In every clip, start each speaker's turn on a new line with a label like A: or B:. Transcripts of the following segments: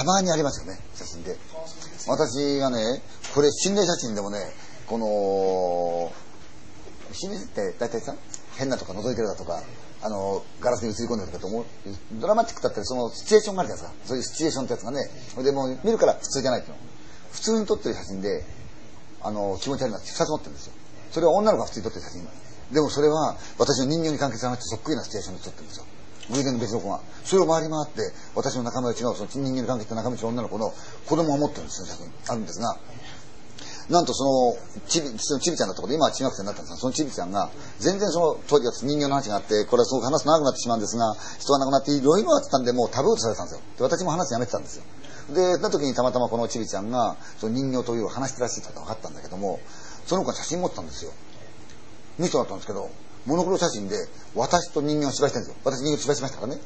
A: たまにありますよね、写真で。私がね、これ心霊写真でもね、この、心霊って大体さ、変なとか覗いてるだとか、あの、ガラスに映り込んでるとかと思う、ドラマチックだったらそのシチュエーションがあるじゃないですか。そういうシチュエーションってやつがね、でもう見るから普通じゃないっていうの。普通に撮ってる写真で、あの、気持ち悪いなって2つ持ってるんですよ。それは女の子が普通に撮ってる写真。でもそれは私の人形に関係さなくてそっくりなシチュエーションで撮ってるんですよ。偶然の別の子が。それを回り回って、私の仲間内の、その人間関係した仲間内の女の子の子供を持ってるんですよ、写真。あるんですが、なんとその、ちび、そのちびちゃんだったこと、今は中学生になったんですが、そのちびちゃんが、全然その、当時は人形の話があって、これはすごく話すと長くなってしまうんですが、人が亡くなっていろいろあってたんで、もうタブーとされてたんですよ。で、私も話やめてたんですよ。で、な時にたまたまこのちびちゃんが、その人形という話してらっしゃったと分かったんだけども、その子が写真持ってたんですよ。ミストだったんですけど、モノクロ写真で、私と人間を芝居してるんですよ。私人形芝居しましたからね。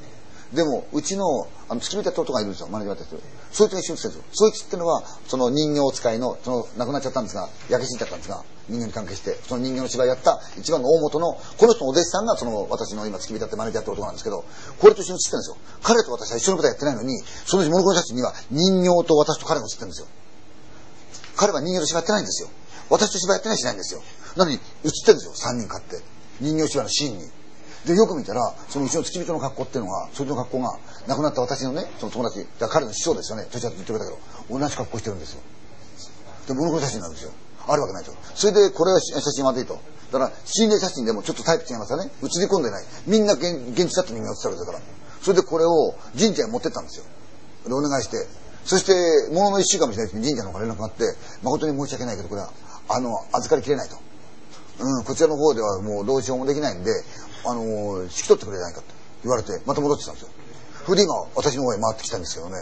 A: でも、うちの、あの、付き人やった男がいるんですよ、マネージャーってるそいつが一緒に写ってるんですよ。そいつってのは、その人形使いの、その、亡くなっちゃったんですが、焼け死んじゃったんですが、人形に関係して、その人形の芝居やった一番の大元の、この人のお弟子さんが、その、私の今付き人やってマネージャーって男なんですけど、これと一緒に写ってるんですよ。彼と私は一緒のことやってないのに、そのモノクロ写真には人形と私と彼が写ってるんですよ。彼は人形と芝居やってないんですよ。私と芝居やってないしないんですよ。なのに、写ってるんですよ、三人買って。人形芝居のシーンに。で、よく見たら、そのうちの付き人の格好っていうのが、そいつの格好が、亡くなった私のね、その友達、彼の師匠ですよね、年はって言ってくれたけど、同じ格好してるんですよ。で、モノクロ写真なんですよ。あるわけないと。それで、これは写真まずいと。だから、心霊写真でもちょっとタイプ違いますよね。映り込んでない。みんな現現地だって人間が写ってるから。それでこれを神社に持ってったんですよ。で、お願いして。そして、ものの一週間もしないうちに神社の方から連絡があって、誠に申し訳ないけど、これは、あの、預かりきれないと。うん、こちらの方ではもうどうしようもできないんで、あのー、引き取ってくれないかと言われて、また戻ってきたんですよ。それで今、私の方へ回ってきたんですけどね。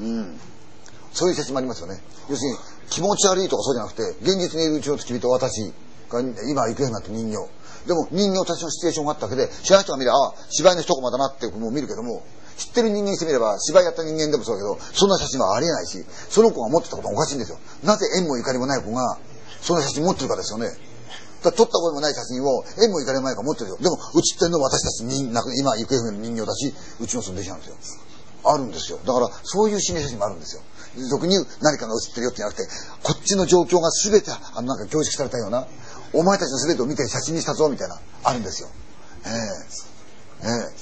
A: うん。そういう写真もありますよね。要するに、気持ち悪いとかそうじゃなくて、現実にいるうちの付き人、私が今行方になって人形。でも人形たちのシチュエーションがあったわけで、知らない人が見れば、ああ、芝居の一コマだなってもう見るけども、知ってる人間にしてみれば、芝居やった人間でもそうだけど、そんな写真はありえないし、その子が持ってたことがおかしいんですよ。なぜ縁もゆかりもない子が、その写真持ってるかですよね。だ撮ったこともない写真を、縁も行かれないか持ってるよ。でも、写ってるのは私たち人、今、行方不明の人形だし、うちのその弟子なんですよ。あるんですよ。だから、そういう心理写真もあるんですよ。俗に何かが写ってるよってじゃなくて、こっちの状況が全て、あの、なんか凝縮されたような、お前たちの全てを見て写真にしたぞ、みたいな、あるんですよ。ええええ